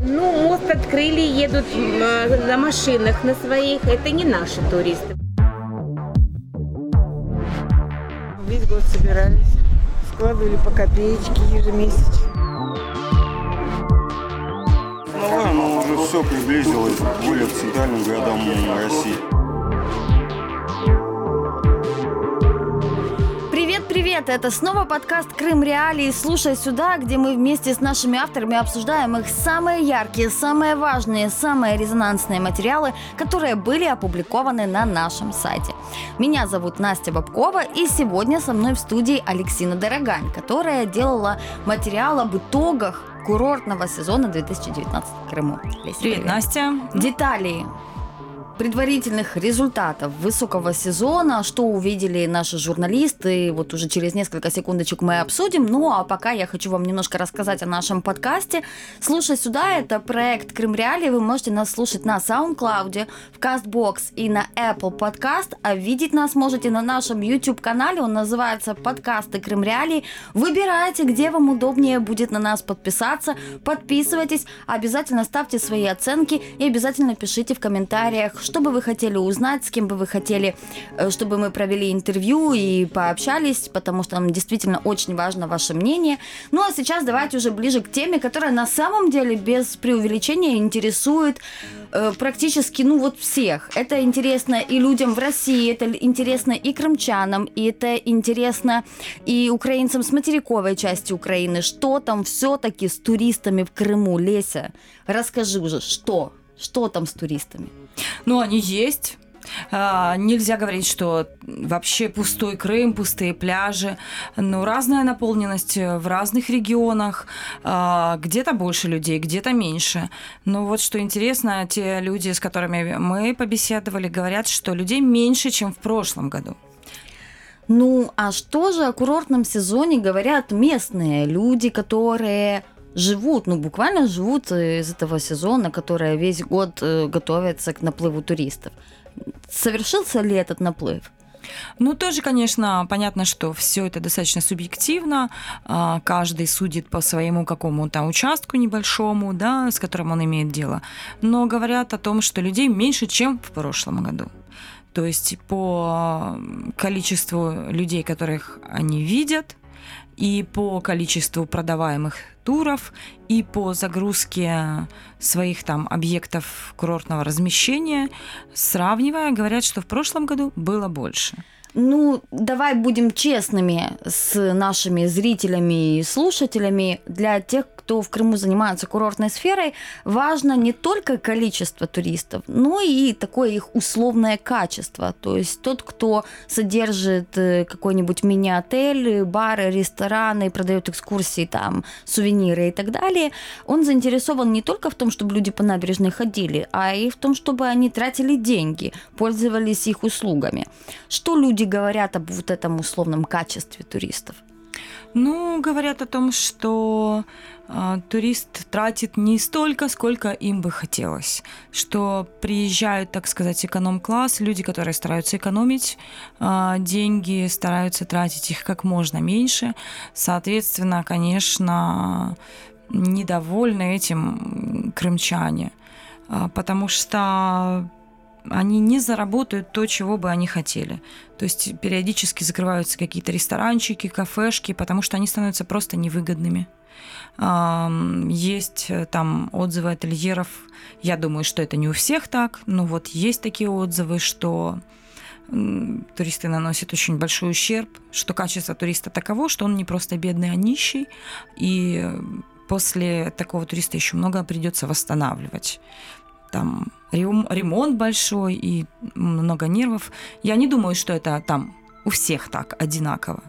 Ну, мост открыли, едут э, на машинах на своих. Это не наши туристы. Весь год собирались, складывали по копеечке ежемесячно. Новое, но уже все приблизилось более к центральным городам России. Привет, это снова подкаст «Крым Реалии». Слушай сюда, где мы вместе с нашими авторами обсуждаем их самые яркие, самые важные, самые резонансные материалы, которые были опубликованы на нашем сайте. Меня зовут Настя Бабкова, и сегодня со мной в студии Алексина Дорогань, которая делала материал об итогах курортного сезона 2019 в Крыму. Привет, привет. Настя. Детали предварительных результатов высокого сезона, что увидели наши журналисты, вот уже через несколько секундочек мы обсудим. Ну а пока я хочу вам немножко рассказать о нашем подкасте. Слушай сюда, это проект Крым Реалии. Вы можете нас слушать на SoundCloud, в CastBox и на Apple Podcast, а видеть нас можете на нашем YouTube-канале. Он называется «Подкасты Крым Реалии». Выбирайте, где вам удобнее будет на нас подписаться. Подписывайтесь, обязательно ставьте свои оценки и обязательно пишите в комментариях, что бы вы хотели узнать, с кем бы вы хотели, э, чтобы мы провели интервью и пообщались, потому что нам действительно очень важно ваше мнение. Ну а сейчас давайте уже ближе к теме, которая на самом деле без преувеличения интересует э, практически, ну вот всех. Это интересно и людям в России, это интересно и крымчанам, и это интересно и украинцам с материковой части Украины. Что там все-таки с туристами в Крыму, Леся? Расскажи уже, что? Что там с туристами? Ну, они есть. А, нельзя говорить, что вообще пустой Крым, пустые пляжи. Ну, разная наполненность в разных регионах. А, где-то больше людей, где-то меньше. Но вот что интересно, те люди, с которыми мы побеседовали, говорят, что людей меньше, чем в прошлом году. Ну, а что же о курортном сезоне говорят местные люди, которые живут, ну буквально живут из этого сезона, который весь год э, готовится к наплыву туристов. Совершился ли этот наплыв? Ну, тоже, конечно, понятно, что все это достаточно субъективно. А, каждый судит по своему какому-то участку небольшому, да, с которым он имеет дело. Но говорят о том, что людей меньше, чем в прошлом году. То есть по количеству людей, которых они видят, и по количеству продаваемых туров, и по загрузке своих там объектов курортного размещения, сравнивая, говорят, что в прошлом году было больше. Ну, давай будем честными с нашими зрителями и слушателями. Для тех, кто в Крыму занимается курортной сферой, важно не только количество туристов, но и такое их условное качество. То есть тот, кто содержит э, какой-нибудь мини-отель, бары, рестораны, продает экскурсии, там, сувениры и так далее, он заинтересован не только в том, чтобы люди по набережной ходили, а и в том, чтобы они тратили деньги, пользовались их услугами. Что люди говорят об вот этом условном качестве туристов? Ну, говорят о том, что э, турист тратит не столько, сколько им бы хотелось. Что приезжают, так сказать, эконом-класс, люди, которые стараются экономить э, деньги, стараются тратить их как можно меньше. Соответственно, конечно, недовольны этим крымчане, э, потому что они не заработают то, чего бы они хотели. То есть периодически закрываются какие-то ресторанчики, кафешки, потому что они становятся просто невыгодными. Есть э, там отзывы ательеров. Я думаю, что это не у всех так, но вот есть такие отзывы, что туристы наносят очень большой ущерб, что качество туриста таково, что он не просто бедный, а нищий, и после такого туриста еще много придется восстанавливать там ремонт большой и много нервов. Я не думаю, что это там у всех так одинаково.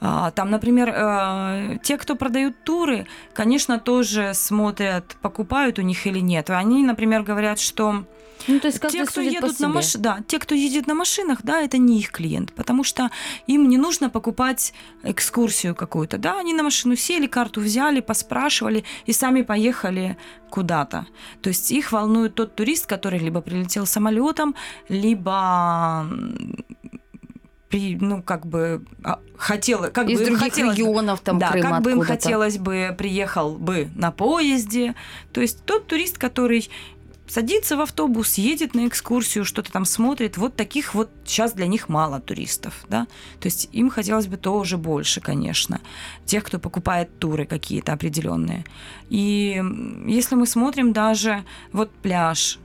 А, там, например, э, те, кто продают туры, конечно, тоже смотрят, покупают у них или нет. Они, например, говорят, что ну, то есть те, кто едут на маш... да, те, кто едет на машинах, да, это не их клиент, потому что им не нужно покупать экскурсию какую-то, да, они на машину сели, карту взяли, поспрашивали и сами поехали куда-то. То есть их волнует тот турист, который либо прилетел самолетом, либо ну, как бы а, хотела, как Из бы других хотелось регионов, там, да, Крыма как бы им хотелось бы приехал бы на поезде. То есть тот турист, который садится в автобус, едет на экскурсию, что-то там смотрит. Вот таких вот сейчас для них мало туристов, да. То есть им хотелось бы тоже больше, конечно, тех, кто покупает туры какие-то определенные. И если мы смотрим даже вот пляж,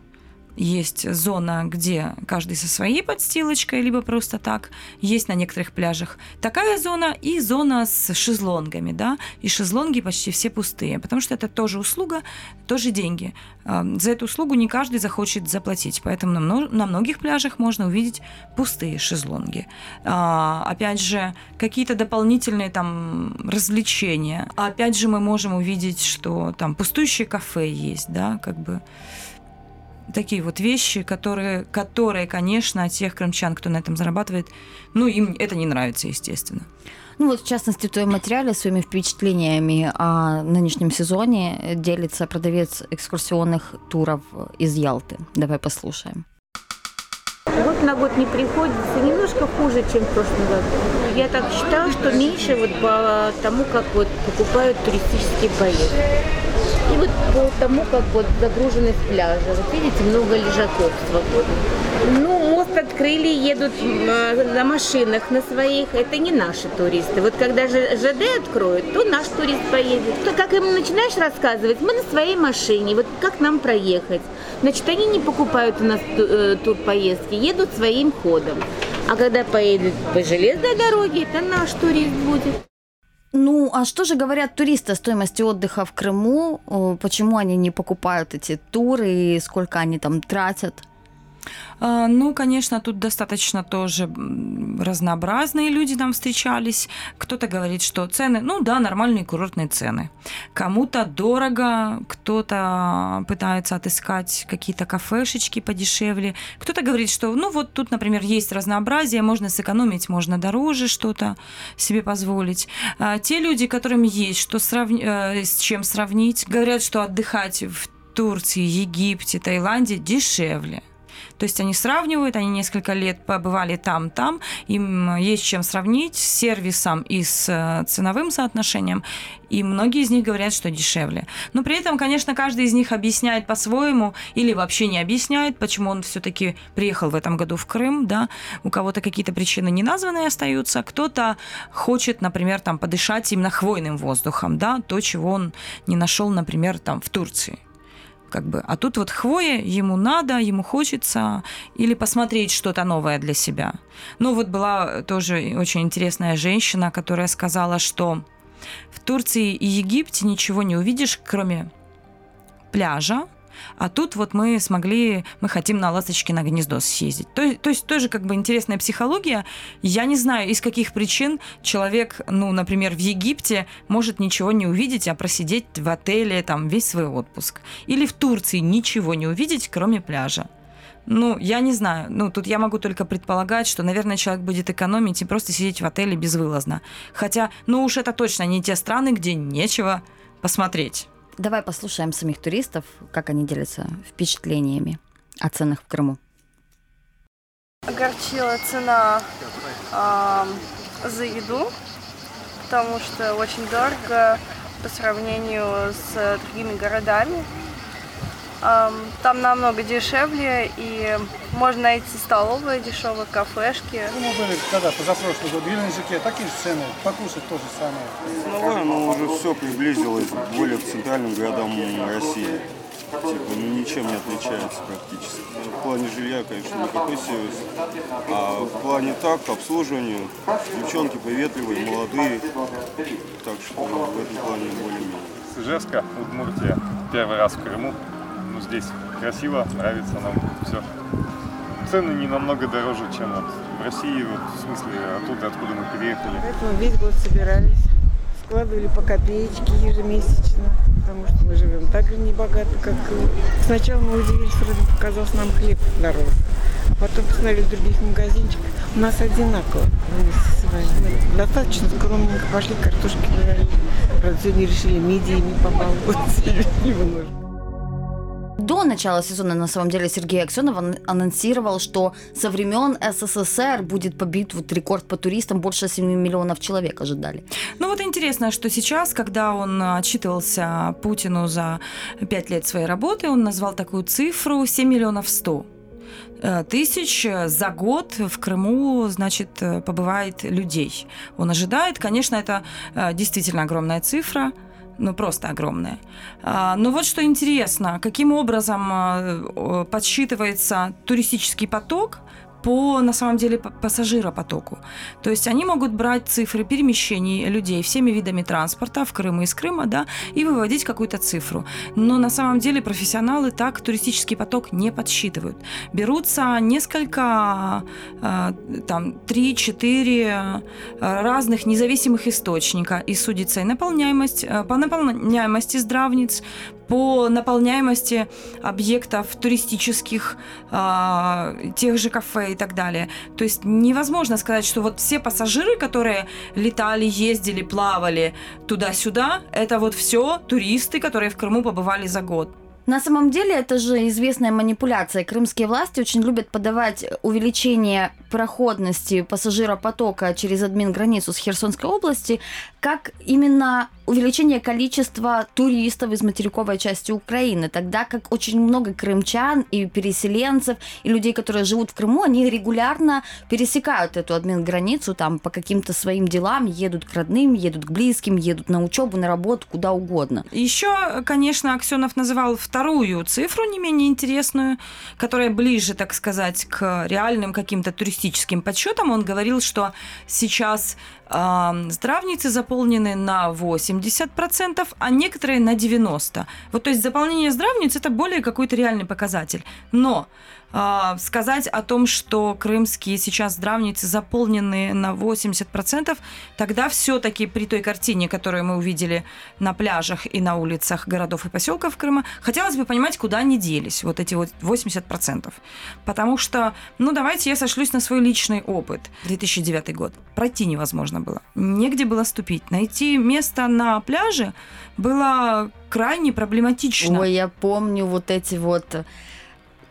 есть зона, где каждый со своей подстилочкой, либо просто так, есть на некоторых пляжах. Такая зона и зона с шезлонгами, да, и шезлонги почти все пустые, потому что это тоже услуга, тоже деньги. А, За эту услугу не каждый захочет заплатить, поэтому на, мно- на многих пляжах можно увидеть пустые шезлонги. А, Опять же, какие-то дополнительные там развлечения. Опять же, мы можем увидеть, что там пустующее кафе есть, да, как бы такие вот вещи, которые, которые, конечно, тех крымчан, кто на этом зарабатывает, ну, им это не нравится, естественно. Ну вот, в частности, в твоем материале своими впечатлениями о нынешнем сезоне делится продавец экскурсионных туров из Ялты. Давай послушаем. Год на год не приходится, немножко хуже, чем в прошлом году. Я так считаю, что меньше вот по тому, как вот покупают туристические поездки. И вот по тому, как вот загруженность пляжа. Вот видите, много лежаков свободных. Ну, мост открыли, едут м, на машинах на своих. Это не наши туристы. Вот когда же ЖД откроют, то наш турист поедет. То как им начинаешь рассказывать, мы на своей машине, вот как нам проехать. Значит, они не покупают у нас э, турпоездки, едут своим ходом. А когда поедут по железной дороге, это наш турист будет. Ну, а что же говорят туристы о стоимости отдыха в Крыму? Почему они не покупают эти туры и сколько они там тратят? А, Ну, конечно, тут достаточно тоже разнообразные люди нам встречались. Кто-то говорит, что цены, ну да, нормальные курортные цены. Кому-то дорого, кто-то пытается отыскать какие-то кафешечки подешевле. Кто-то говорит, что, ну вот тут, например, есть разнообразие, можно сэкономить, можно дороже что-то себе позволить. А Те люди, которым есть что сравни- э, с чем сравнить, говорят, что отдыхать в Турции, Египте, Таиланде дешевле. То есть они сравнивают, они несколько лет побывали там, там, им есть чем сравнить с сервисом и с э, ценовым соотношением, и многие из них говорят, что дешевле. Но при этом, конечно, каждый из них объясняет по-своему или вообще не объясняет, почему он все-таки приехал в этом году в Крым, да, у кого-то какие-то причины не названные остаются, кто-то хочет, например, там подышать именно хвойным воздухом, да, то, чего он не нашел, например, там в Турции как бы. А тут вот хвоя, ему надо, ему хочется, или посмотреть что-то новое для себя. Ну вот была тоже очень интересная женщина, которая сказала, что в Турции и Египте ничего не увидишь, кроме пляжа, а тут вот мы смогли, мы хотим на Ласточкино гнездо съездить. То, то есть тоже как бы интересная психология. Я не знаю, из каких причин человек, ну, например, в Египте может ничего не увидеть, а просидеть в отеле там весь свой отпуск. Или в Турции ничего не увидеть, кроме пляжа. Ну, я не знаю. Ну, тут я могу только предполагать, что, наверное, человек будет экономить и просто сидеть в отеле безвылазно. Хотя, ну уж это точно не те страны, где нечего посмотреть. Давай послушаем самих туристов, как они делятся впечатлениями о ценах в Крыму. огорчила цена ам, за еду, потому что очень дорого по сравнению с другими городами. Ам, Там намного дешевле, и можно найти столовые дешевые, кафешки. Ну, мы были когда позапрошлый год в Геленджике, такие же цены, покушать то же самое. Ценовая, но уже все приблизилось более к центральным городам России. Типа, ну ничем не отличается практически. В плане жилья, конечно, никакой сервис. А в плане так, обслуживания, девчонки приветливые, молодые. Так что ну, в этом плане более-менее. С Ижевска, Удмуртия. Первый раз в Крыму. Ну, здесь красиво, нравится нам все. Цены не намного дороже, чем вот в России, вот, в смысле оттуда, откуда мы переехали. Поэтому весь год собирались, складывали по копеечке ежемесячно, потому что мы живем так же небогато, как и- Сначала мы удивились, вроде показался нам хлеб дороже. А потом посмотрели в других магазинчиках. У нас одинаково вместе с вами. Мы достаточно скромненько пошли, картошки. Правда, сегодня решили мидиями побаловаться немножко. До начала сезона, на самом деле, Сергей Аксенов анонсировал, что со времен СССР будет побит вот рекорд по туристам, больше 7 миллионов человек ожидали. Ну вот интересно, что сейчас, когда он отчитывался Путину за 5 лет своей работы, он назвал такую цифру 7 миллионов 100 э, тысяч за год в Крыму, значит, побывает людей. Он ожидает, конечно, это э, действительно огромная цифра, ну просто огромная. А, но вот что интересно, каким образом э, подсчитывается туристический поток по, на самом деле, пассажиропотоку. То есть они могут брать цифры перемещений людей всеми видами транспорта в Крым и из Крыма, да, и выводить какую-то цифру. Но на самом деле профессионалы так туристический поток не подсчитывают. Берутся несколько, э, там, 3-4 э, разных независимых источника и судится и наполняемость, э, по наполняемости здравниц, по наполняемости объектов туристических, тех же кафе и так далее. То есть невозможно сказать, что вот все пассажиры, которые летали, ездили, плавали туда-сюда, это вот все туристы, которые в Крыму побывали за год. На самом деле это же известная манипуляция. Крымские власти очень любят подавать увеличение проходности пассажиропотока через админ-границу с Херсонской области как именно увеличение количества туристов из материковой части Украины, тогда как очень много крымчан и переселенцев, и людей, которые живут в Крыму, они регулярно пересекают эту админ-границу там по каким-то своим делам, едут к родным, едут к близким, едут на учебу, на работу, куда угодно. Еще, конечно, Аксенов называл вторую цифру, не менее интересную, которая ближе, так сказать, к реальным каким-то туристическим подсчетам. Он говорил, что сейчас Здравницы заполнены на 80%, а некоторые на 90%. Вот то есть заполнение здравниц это более какой-то реальный показатель. Но э, сказать о том, что крымские сейчас здравницы заполнены на 80%, тогда все-таки при той картине, которую мы увидели на пляжах и на улицах городов и поселков Крыма, хотелось бы понимать, куда они делись, вот эти вот 80%. Потому что, ну давайте я сошлюсь на свой личный опыт. 2009 год. Пройти невозможно было. Негде было ступить. Найти место на пляже было крайне проблематично. Ой, я помню вот эти вот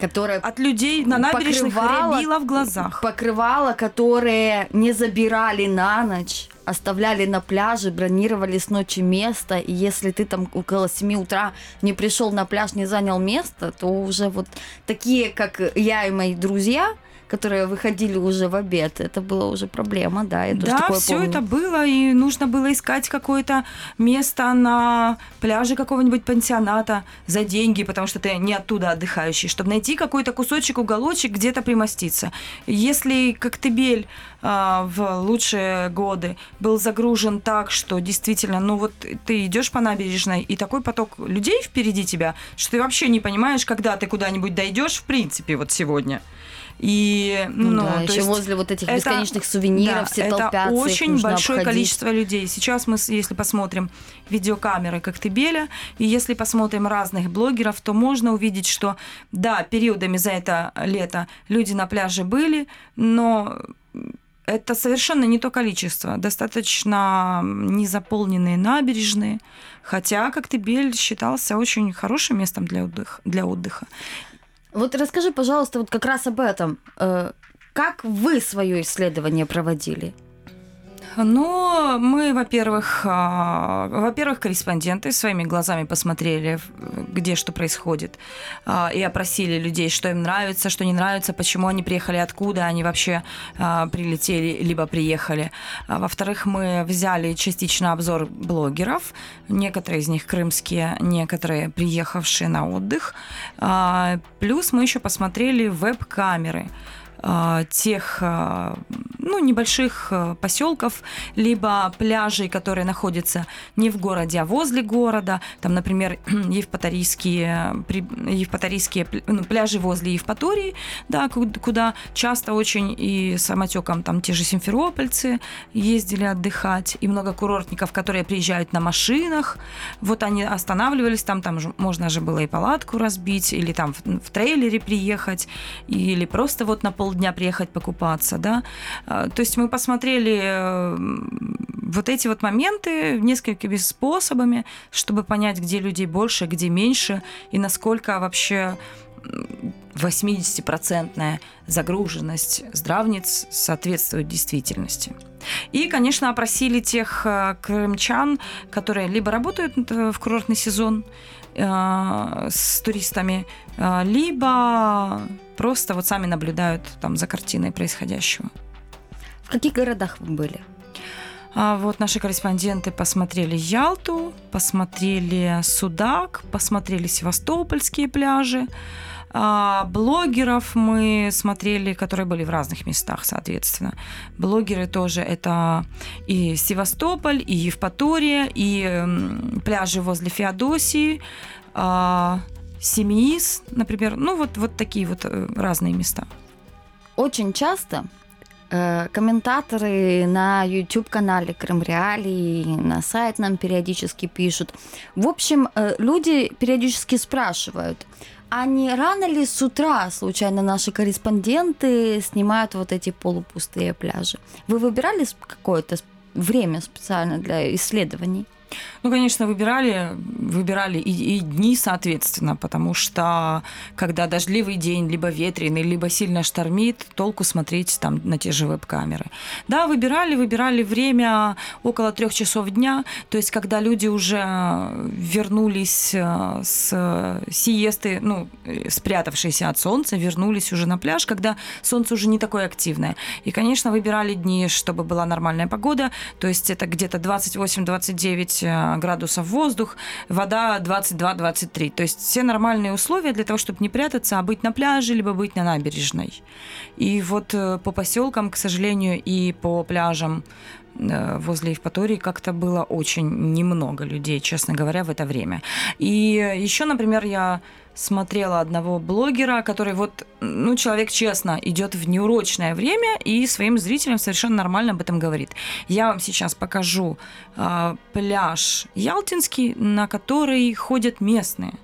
которые от людей на набережных рябило в глазах. Покрывала, которые не забирали на ночь, оставляли на пляже, бронировали с ночи место, и если ты там около 7 утра не пришел на пляж, не занял место, то уже вот такие, как я и мои друзья, которые выходили уже в обед, это была уже проблема, да. Я да, все помню. это было, и нужно было искать какое-то место на пляже какого-нибудь пансионата за деньги, потому что ты не оттуда отдыхающий, чтобы найти какой-то кусочек, уголочек, где-то примоститься. Если Коктебель а, в лучшие годы был загружен так, что действительно, ну вот ты идешь по набережной, и такой поток людей впереди тебя, что ты вообще не понимаешь, когда ты куда-нибудь дойдешь, в принципе, вот сегодня. И, ну, ну да, еще есть возле вот этих это, бесконечных сувениров да, все это толпятся. очень большое обходить. количество людей. Сейчас мы, если посмотрим видеокамеры Коктебеля, и если посмотрим разных блогеров, то можно увидеть, что да, периодами за это лето люди на пляже были, но это совершенно не то количество. Достаточно незаполненные набережные. Хотя Коктебель считался очень хорошим местом для отдыха. Для отдыха. Вот расскажи, пожалуйста, вот как раз об этом. Э, как вы свое исследование проводили? Ну, мы, во-первых, а, во-первых, корреспонденты своими глазами посмотрели, где что происходит, а, и опросили людей, что им нравится, что не нравится, почему они приехали, откуда они вообще а, прилетели, либо приехали. Во-вторых, мы взяли частично обзор блогеров, некоторые из них крымские, некоторые приехавшие на отдых. Плюс мы еще посмотрели веб-камеры тех ну, небольших а, поселков, либо пляжей, которые находятся не в городе, а возле города. Там, например, Евпаторийские, Евпаторийские ну, пляжи возле Евпатории, да, куда часто очень и самотеком там те же симферопольцы ездили отдыхать, и много курортников, которые приезжают на машинах. Вот они останавливались там, там можно же было и палатку разбить, или там в, в трейлере приехать, или просто вот на пол полдня приехать покупаться, да. А, то есть мы посмотрели вот эти вот моменты несколькими способами, чтобы понять, где людей больше, где меньше, и насколько вообще 80% загруженность здравниц соответствует действительности. И, конечно, опросили тех э, крымчан, которые либо работают э, в курортный сезон э, с туристами, либо просто вот сами наблюдают там за картиной происходящего. В каких городах вы были? А вот наши корреспонденты посмотрели Ялту, посмотрели Судак, посмотрели Севастопольские пляжи. А блогеров мы смотрели, которые были в разных местах, соответственно. Блогеры тоже это и Севастополь, и Евпатория, и пляжи возле Феодосии, а, Семиис, например. Ну, вот, вот такие вот э, разные места. Очень часто комментаторы на YouTube-канале Крым Реалии, на сайт нам периодически пишут. В общем, э, люди периодически спрашивают, а не рано ли с утра случайно наши корреспонденты снимают вот эти полупустые пляжи? Вы выбирали какое-то время специально для исследований? Ну, конечно, выбирали, выбирали и, и дни, соответственно, потому что когда дождливый день, либо ветреный, либо сильно штормит, толку смотреть там на те же веб-камеры. Да, выбирали, выбирали время около трех часов дня, то есть когда люди уже вернулись э, с сиесты, ну, спрятавшиеся от солнца, вернулись уже на пляж, когда солнце уже не такое активное. И, конечно, выбирали дни, чтобы была нормальная погода, то есть это где-то 28-29 Э, градусов воздух, вода 22-23. То есть все нормальные условия для того, чтобы не прятаться, а быть на пляже, либо быть на набережной. И вот э, по поселкам, к сожалению, и по пляжам э, возле Евпатории как-то было очень немного людей, честно говоря, в это время. И еще, например, я смотрела одного блогера, который вот, ну, человек честно идет в неурочное время и своим зрителям совершенно нормально об этом говорит. Я вам сейчас покажу э, пляж Ялтинский, на который ходят местные.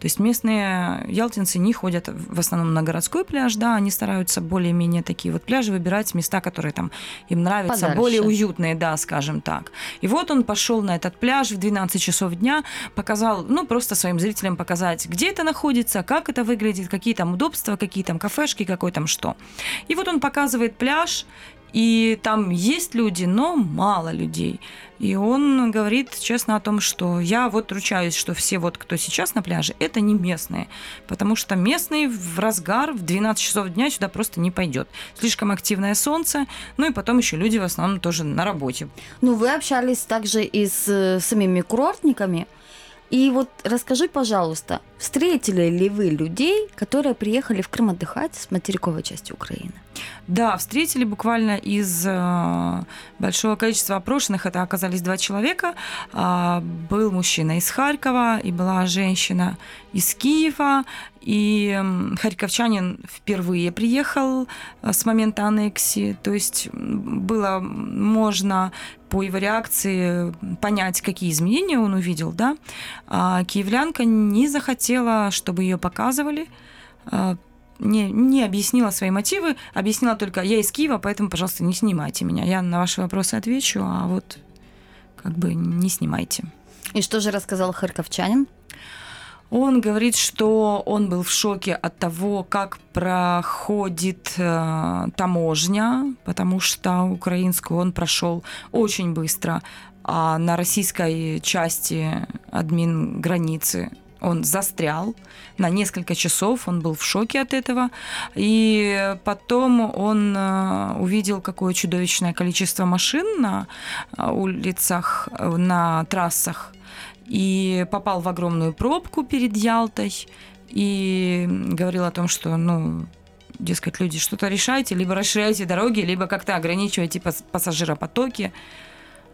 То есть местные ялтинцы не ходят в основном на городской пляж, да, они стараются более-менее такие вот пляжи выбирать, места, которые там им нравятся, Подальше. более уютные, да, скажем так. И вот он пошел на этот пляж в 12 часов дня, показал, ну, просто своим зрителям показать, где это находится, как это выглядит, какие там удобства, какие там кафешки, какой там что. И вот он показывает пляж, и там есть люди, но мало людей. И он говорит честно о том, что я вот ручаюсь, что все вот, кто сейчас на пляже, это не местные. Потому что местный в разгар в 12 часов дня сюда просто не пойдет. Слишком активное солнце, ну и потом еще люди в основном тоже на работе. Ну, вы общались также и с э, самими курортниками. И вот расскажи, пожалуйста, встретили ли вы людей, которые приехали в Крым отдыхать с материковой части Украины? Да, встретили буквально из э, большого количества опрошенных. Это оказались два человека. Э, был мужчина из Харькова и была женщина из Киева. И харьковчанин впервые приехал э, с момента аннексии. То есть было можно по его реакции понять, какие изменения он увидел, да. А киевлянка не захотела, чтобы ее показывали, а, не, не объяснила свои мотивы, объяснила только, я из Киева, поэтому, пожалуйста, не снимайте меня. Я на ваши вопросы отвечу, а вот как бы не снимайте. И что же рассказал харьковчанин? Он говорит, что он был в шоке от того, как проходит э, таможня, потому что украинскую он прошел очень быстро, а на российской части админ границы он застрял на несколько часов, он был в шоке от этого. И потом он э, увидел, какое чудовищное количество машин на э, улицах, э, на трассах, и попал в огромную пробку перед Ялтой, и говорил о том, что, ну, дескать, люди, что-то решайте, либо расширяйте дороги, либо как-то ограничивайте пассажиропотоки.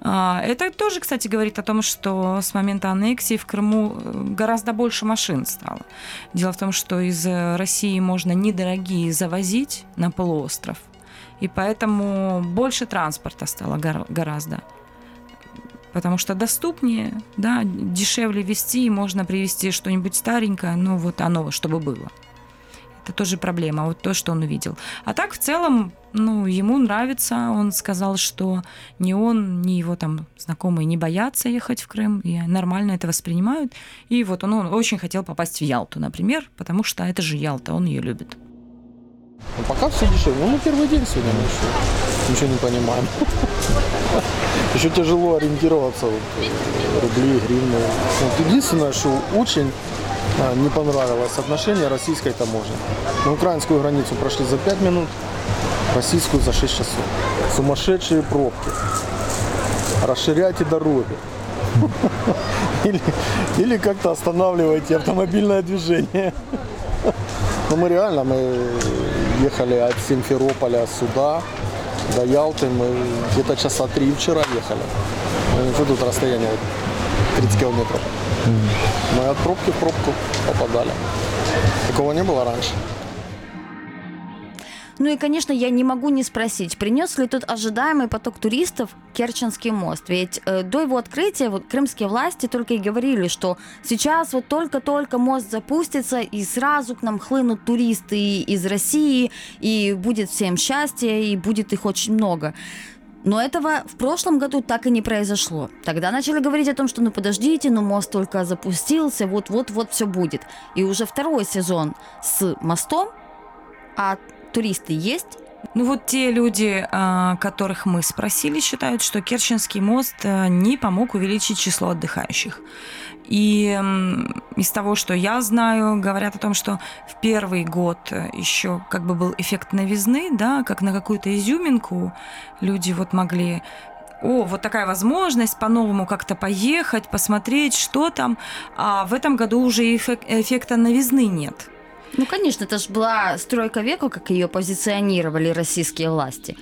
А, это тоже, кстати, говорит о том, что с момента аннексии в Крыму э, гораздо больше машин стало. Дело в том, что из России можно недорогие завозить на полуостров, и поэтому больше транспорта стало гораздо. Потому что доступнее, да, дешевле вести, можно привезти что-нибудь старенькое, но вот оно, чтобы было. Это тоже проблема, вот то, что он увидел. А так, в целом, ну, ему нравится. Он сказал, что ни он, ни его там знакомые не боятся ехать в Крым, и нормально это воспринимают. И вот он, он очень хотел попасть в Ялту, например, потому что это же Ялта, он ее любит. Ну, пока все дешевле. Ну, мы первый день сегодня, мы еще ничего не понимаем. Еще тяжело ориентироваться, вот, э, рубли, гривны. Вот единственное, что очень а, не понравилось отношение российской таможни. На украинскую границу прошли за 5 минут, российскую за 6 часов. Сумасшедшие пробки. Расширяйте дороги. Или, или как-то останавливайте автомобильное движение. Ну мы реально, мы ехали от Симферополя сюда, до Ялты, мы где-то часа три вчера ехали. Что тут расстояние 30 километров. Мы от пробки в пробку попадали. Такого не было раньше. Ну и, конечно, я не могу не спросить, принес ли тот ожидаемый поток туристов Керченский мост? Ведь э, до его открытия вот, крымские власти только и говорили, что сейчас вот только-только мост запустится, и сразу к нам хлынут туристы из России, и будет всем счастье, и будет их очень много. Но этого в прошлом году так и не произошло. Тогда начали говорить о том, что ну подождите, ну мост только запустился, вот-вот-вот все будет. И уже второй сезон с мостом, а туристы есть, Ну вот те люди, а, которых мы спросили, считают, что Керченский мост а, не помог увеличить число отдыхающих. И из того, что я знаю, говорят о том, что в первый год э, еще как бы был эффект новизны, да, как на какую-то изюминку люди вот могли о, вот такая возможность по-новому как-то поехать, посмотреть, что там. А в этом году уже эффек- эффекта новизны нет. Ну, конечно, это же была стройка века, как ее позиционировали российские власти.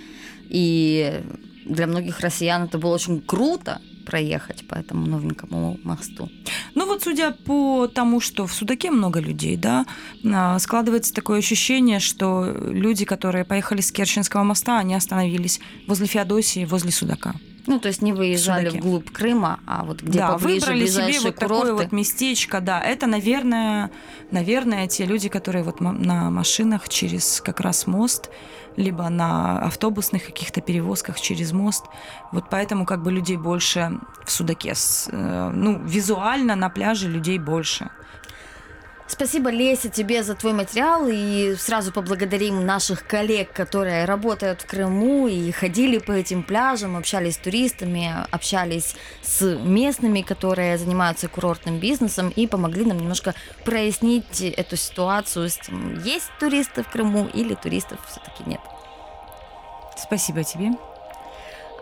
И для многих россиян это было очень круто проехать по этому новенькому мосту. Ну вот судя по тому, что в Судаке много людей, да, а, складывается такое ощущение, что люди, которые поехали с Керченского моста, они остановились возле Феодосии, возле Судака. Ну, то есть не выезжали Судаке. вглубь Крыма, а вот где да, поближе выбрали себе вот курорты. такое вот местечко, да. Это, наверное, наверное, те люди, которые вот на машинах через как раз мост, либо на автобусных каких-то перевозках через мост. Вот поэтому как бы людей больше в Судаке. Э, ну, визуально на пляже людей больше. Спасибо, Леся, тебе за твой материал. И сразу поблагодарим наших коллег, которые работают в Крыму и ходили по этим пляжам, общались с туристами, общались с местными, которые занимаются курортным бизнесом и помогли нам немножко прояснить эту ситуацию есть туристы в Крыму или туристов все-таки нет. Спасибо тебе.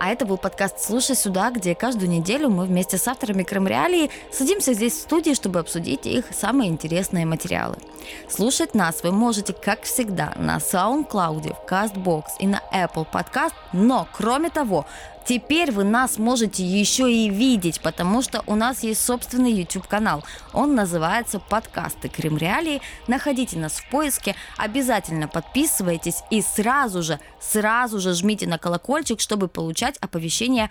А это был подкаст «Слушай сюда», где каждую неделю мы вместе с авторами Крым Реалии садимся здесь в студии, чтобы обсудить их самые интересные материалы. Слушать нас вы можете, как всегда, на SoundCloud, в CastBox и на Apple Podcast, но, кроме того, Теперь вы нас можете еще и видеть, потому что у нас есть собственный YouTube-канал. Он называется «Подкасты Крым Реалии». Находите нас в поиске, обязательно подписывайтесь и сразу же, сразу же жмите на колокольчик, чтобы получать оповещения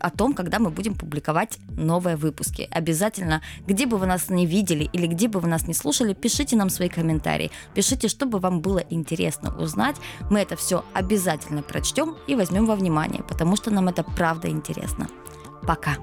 о том, когда мы будем публиковать новые выпуски. Обязательно, где бы вы нас не видели или где бы вы нас не слушали, пишите нам свои комментарии. Пишите, чтобы вам было интересно узнать. Мы это все обязательно прочтем и возьмем во внимание, потому что нам это правда интересно. Пока.